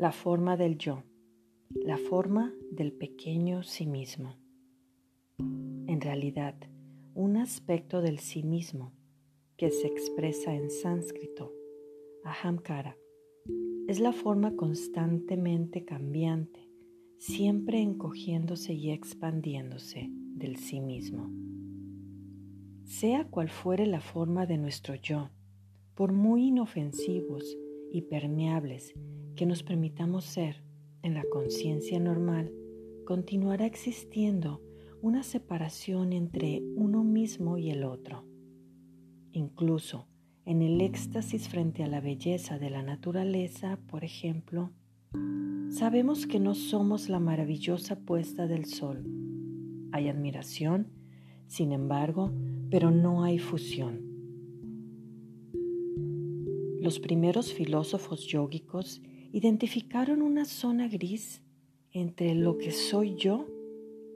La forma del yo, la forma del pequeño sí mismo. En realidad, un aspecto del sí mismo que se expresa en sánscrito, ahamkara, es la forma constantemente cambiante, siempre encogiéndose y expandiéndose del sí mismo. Sea cual fuere la forma de nuestro yo, por muy inofensivos y permeables que nos permitamos ser en la conciencia normal, continuará existiendo una separación entre uno mismo y el otro. Incluso en el éxtasis frente a la belleza de la naturaleza, por ejemplo, sabemos que no somos la maravillosa puesta del sol. Hay admiración, sin embargo, pero no hay fusión. Los primeros filósofos yógicos identificaron una zona gris entre lo que soy yo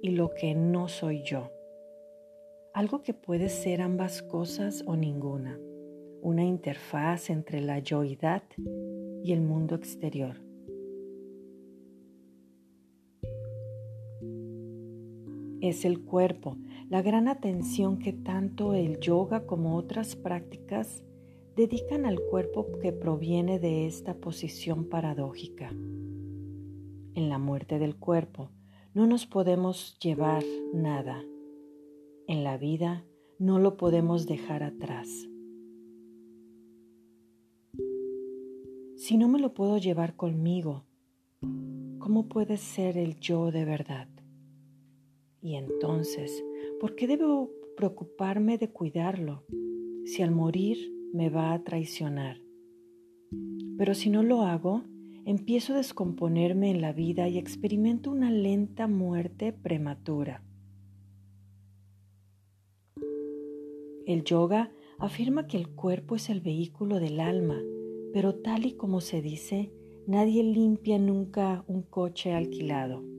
y lo que no soy yo. Algo que puede ser ambas cosas o ninguna. Una interfaz entre la yoidad y el mundo exterior. Es el cuerpo, la gran atención que tanto el yoga como otras prácticas dedican al cuerpo que proviene de esta posición paradójica. En la muerte del cuerpo no nos podemos llevar nada. En la vida no lo podemos dejar atrás. Si no me lo puedo llevar conmigo, ¿cómo puede ser el yo de verdad? Y entonces, ¿por qué debo preocuparme de cuidarlo si al morir me va a traicionar. Pero si no lo hago, empiezo a descomponerme en la vida y experimento una lenta muerte prematura. El yoga afirma que el cuerpo es el vehículo del alma, pero tal y como se dice, nadie limpia nunca un coche alquilado.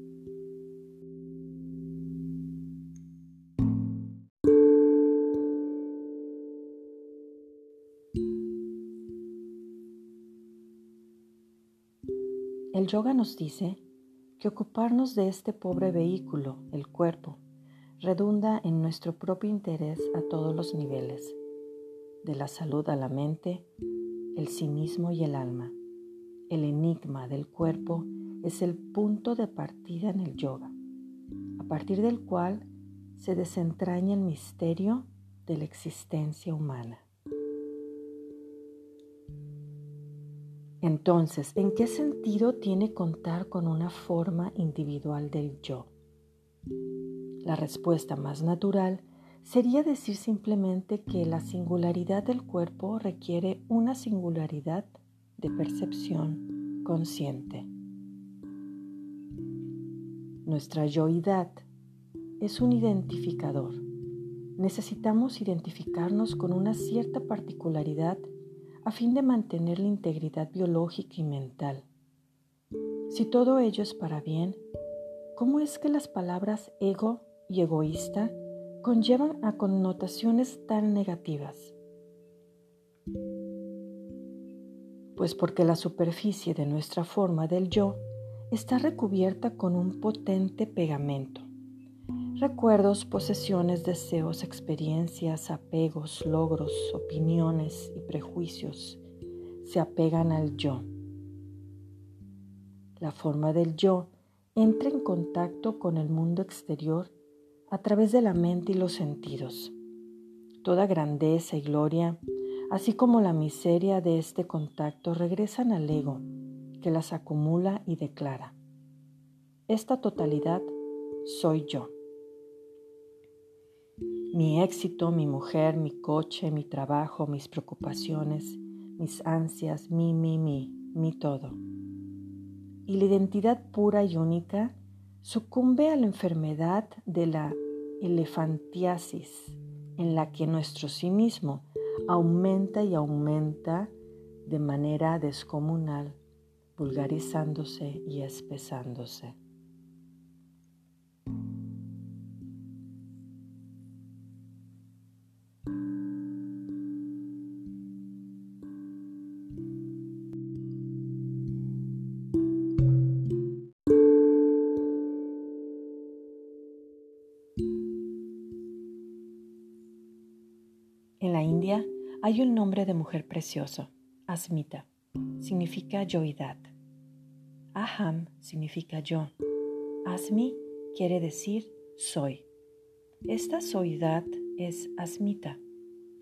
El yoga nos dice que ocuparnos de este pobre vehículo, el cuerpo, redunda en nuestro propio interés a todos los niveles, de la salud a la mente, el sí mismo y el alma. El enigma del cuerpo es el punto de partida en el yoga, a partir del cual se desentraña el misterio de la existencia humana. Entonces, ¿en qué sentido tiene contar con una forma individual del yo? La respuesta más natural sería decir simplemente que la singularidad del cuerpo requiere una singularidad de percepción consciente. Nuestra yoidad es un identificador. Necesitamos identificarnos con una cierta particularidad a fin de mantener la integridad biológica y mental. Si todo ello es para bien, ¿cómo es que las palabras ego y egoísta conllevan a connotaciones tan negativas? Pues porque la superficie de nuestra forma del yo está recubierta con un potente pegamento Recuerdos, posesiones, deseos, experiencias, apegos, logros, opiniones y prejuicios se apegan al yo. La forma del yo entra en contacto con el mundo exterior a través de la mente y los sentidos. Toda grandeza y gloria, así como la miseria de este contacto, regresan al ego, que las acumula y declara. Esta totalidad soy yo. Mi éxito, mi mujer, mi coche, mi trabajo, mis preocupaciones, mis ansias, mi, mi, mi, mi todo. Y la identidad pura y única sucumbe a la enfermedad de la elefantiasis, en la que nuestro sí mismo aumenta y aumenta de manera descomunal, vulgarizándose y espesándose. La India hay un nombre de mujer precioso, Asmita, significa yoidad. Aham significa yo. Asmi quiere decir soy. Esta soidad es Asmita.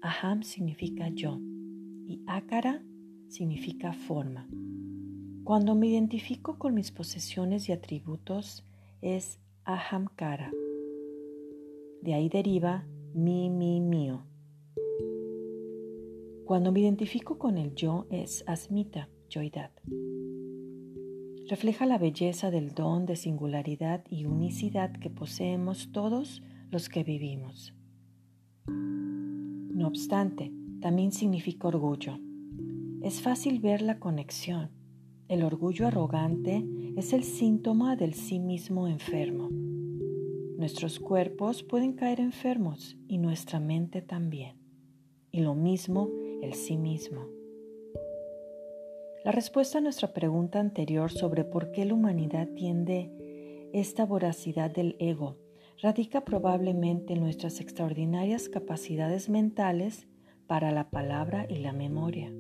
Aham significa yo y Akara significa forma. Cuando me identifico con mis posesiones y atributos es Ahamkara. De ahí deriva mi, mi. Cuando me identifico con el yo es Asmita, yoidad. Refleja la belleza del don de singularidad y unicidad que poseemos todos los que vivimos. No obstante, también significa orgullo. Es fácil ver la conexión. El orgullo arrogante es el síntoma del sí mismo enfermo. Nuestros cuerpos pueden caer enfermos y nuestra mente también. Y lo mismo el sí mismo. La respuesta a nuestra pregunta anterior sobre por qué la humanidad tiende esta voracidad del ego radica probablemente en nuestras extraordinarias capacidades mentales para la palabra y la memoria.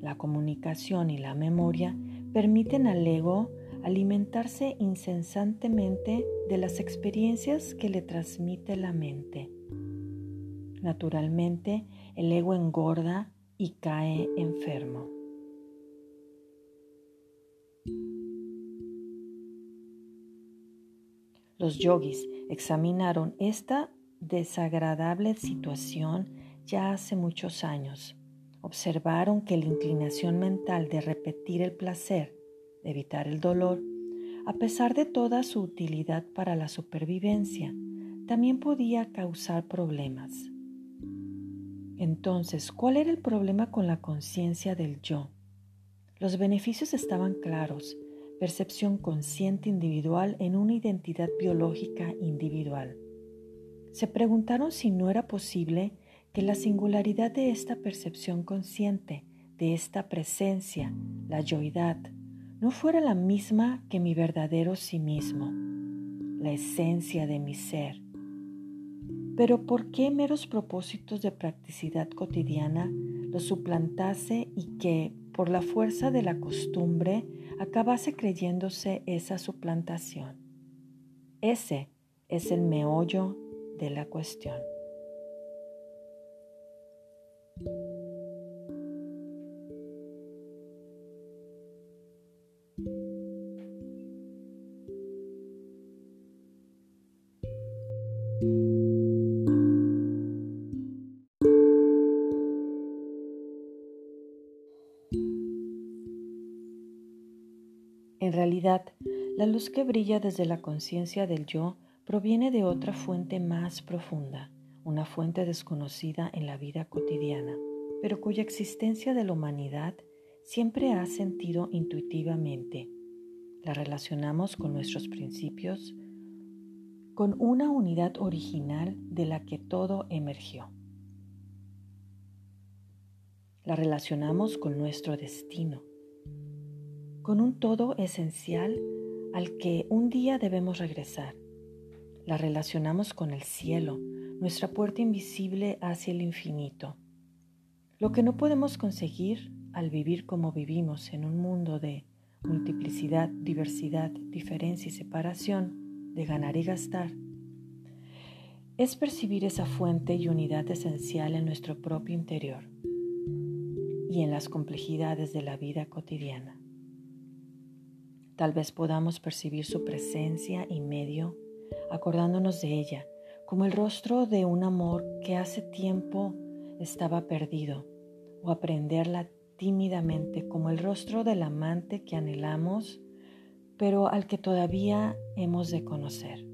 La comunicación y la memoria permiten al ego alimentarse incesantemente de las experiencias que le transmite la mente. Naturalmente, el ego engorda y cae enfermo. Los yogis examinaron esta desagradable situación ya hace muchos años. Observaron que la inclinación mental de repetir el placer, de evitar el dolor, a pesar de toda su utilidad para la supervivencia, también podía causar problemas. Entonces, ¿cuál era el problema con la conciencia del yo? Los beneficios estaban claros, percepción consciente individual en una identidad biológica individual. Se preguntaron si no era posible que la singularidad de esta percepción consciente, de esta presencia, la yoidad, no fuera la misma que mi verdadero sí mismo, la esencia de mi ser. Pero ¿por qué meros propósitos de practicidad cotidiana lo suplantase y que, por la fuerza de la costumbre, acabase creyéndose esa suplantación. Ese es el meollo de la cuestión. Realidad, la luz que brilla desde la conciencia del yo proviene de otra fuente más profunda, una fuente desconocida en la vida cotidiana, pero cuya existencia de la humanidad siempre ha sentido intuitivamente. La relacionamos con nuestros principios, con una unidad original de la que todo emergió. La relacionamos con nuestro destino con un todo esencial al que un día debemos regresar. La relacionamos con el cielo, nuestra puerta invisible hacia el infinito. Lo que no podemos conseguir al vivir como vivimos en un mundo de multiplicidad, diversidad, diferencia y separación, de ganar y gastar, es percibir esa fuente y unidad esencial en nuestro propio interior y en las complejidades de la vida cotidiana. Tal vez podamos percibir su presencia y medio, acordándonos de ella, como el rostro de un amor que hace tiempo estaba perdido, o aprenderla tímidamente como el rostro del amante que anhelamos, pero al que todavía hemos de conocer.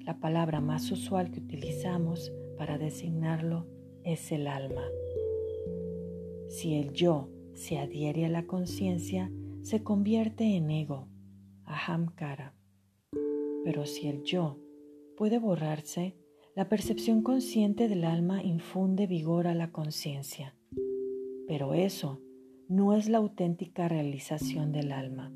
La palabra más usual que utilizamos para designarlo es el alma. Si el yo se adhiere a la conciencia, se convierte en ego, ahamkara. Pero si el yo puede borrarse, la percepción consciente del alma infunde vigor a la conciencia. Pero eso no es la auténtica realización del alma.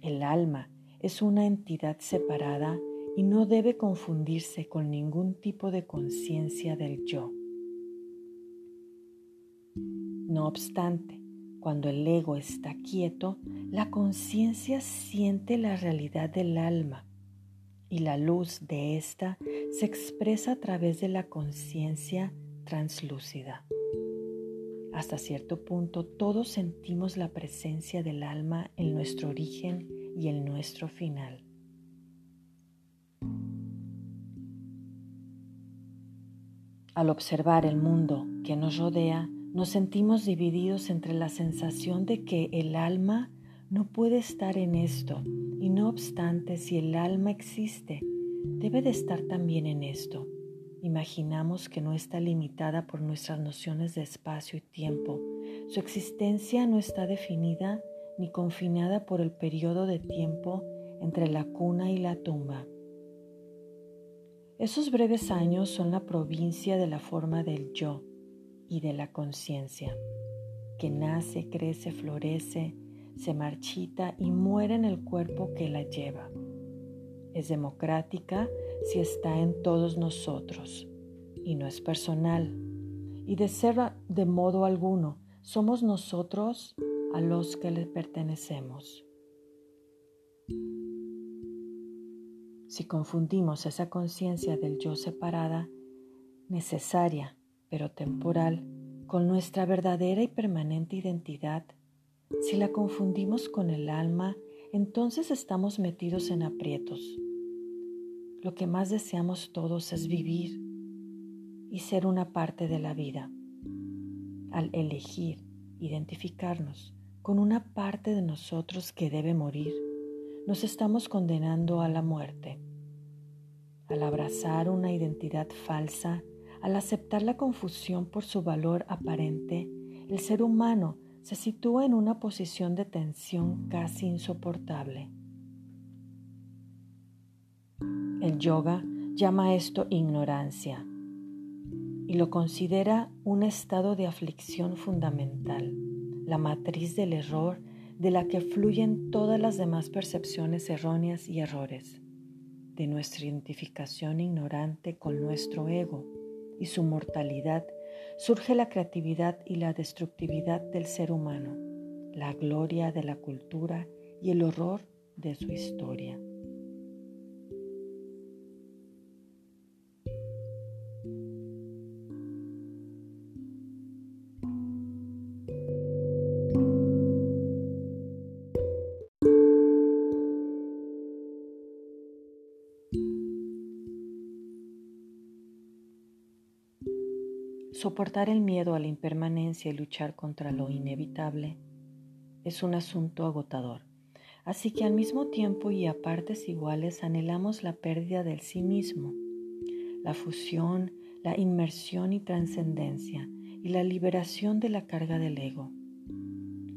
El alma es una entidad separada y no debe confundirse con ningún tipo de conciencia del yo. No obstante, cuando el ego está quieto, la conciencia siente la realidad del alma y la luz de ésta se expresa a través de la conciencia translúcida. Hasta cierto punto todos sentimos la presencia del alma en nuestro origen y en nuestro final. Al observar el mundo que nos rodea, nos sentimos divididos entre la sensación de que el alma no puede estar en esto y no obstante si el alma existe, debe de estar también en esto. Imaginamos que no está limitada por nuestras nociones de espacio y tiempo. Su existencia no está definida ni confinada por el periodo de tiempo entre la cuna y la tumba. Esos breves años son la provincia de la forma del yo y de la conciencia, que nace, crece, florece, se marchita y muere en el cuerpo que la lleva. Es democrática si está en todos nosotros y no es personal. Y de ser de modo alguno, somos nosotros a los que le pertenecemos. Si confundimos esa conciencia del yo separada, necesaria pero temporal, con nuestra verdadera y permanente identidad, si la confundimos con el alma, entonces estamos metidos en aprietos. Lo que más deseamos todos es vivir y ser una parte de la vida. Al elegir identificarnos con una parte de nosotros que debe morir, nos estamos condenando a la muerte. Al abrazar una identidad falsa, al aceptar la confusión por su valor aparente, el ser humano se sitúa en una posición de tensión casi insoportable. El yoga llama esto ignorancia y lo considera un estado de aflicción fundamental, la matriz del error de la que fluyen todas las demás percepciones erróneas y errores, de nuestra identificación ignorante con nuestro ego y su mortalidad surge la creatividad y la destructividad del ser humano, la gloria de la cultura y el horror de su historia. Soportar el miedo a la impermanencia y luchar contra lo inevitable es un asunto agotador. Así que al mismo tiempo y a partes iguales anhelamos la pérdida del sí mismo, la fusión, la inmersión y trascendencia y la liberación de la carga del ego.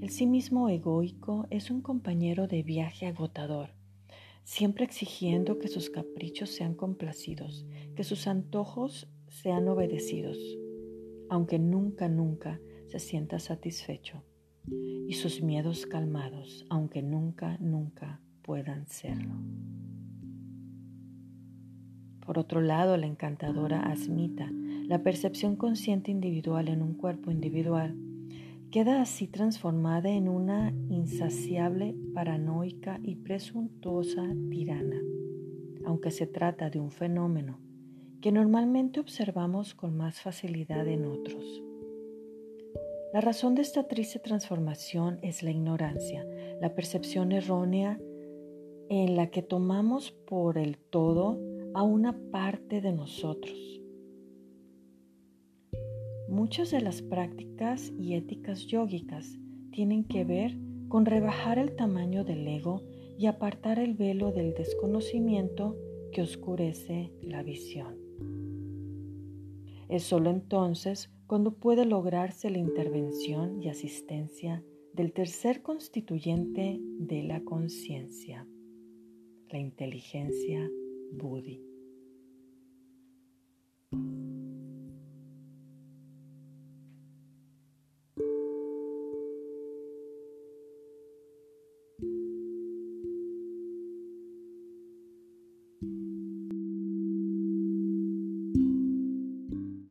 El sí mismo egoico es un compañero de viaje agotador, siempre exigiendo que sus caprichos sean complacidos, que sus antojos sean obedecidos aunque nunca, nunca se sienta satisfecho, y sus miedos calmados, aunque nunca, nunca puedan serlo. Por otro lado, la encantadora asmita, la percepción consciente individual en un cuerpo individual, queda así transformada en una insaciable, paranoica y presuntuosa tirana, aunque se trata de un fenómeno que normalmente observamos con más facilidad en otros. La razón de esta triste transformación es la ignorancia, la percepción errónea en la que tomamos por el todo a una parte de nosotros. Muchas de las prácticas y éticas yógicas tienen que ver con rebajar el tamaño del ego y apartar el velo del desconocimiento que oscurece la visión. Es solo entonces cuando puede lograrse la intervención y asistencia del tercer constituyente de la conciencia, la inteligencia Buddhi.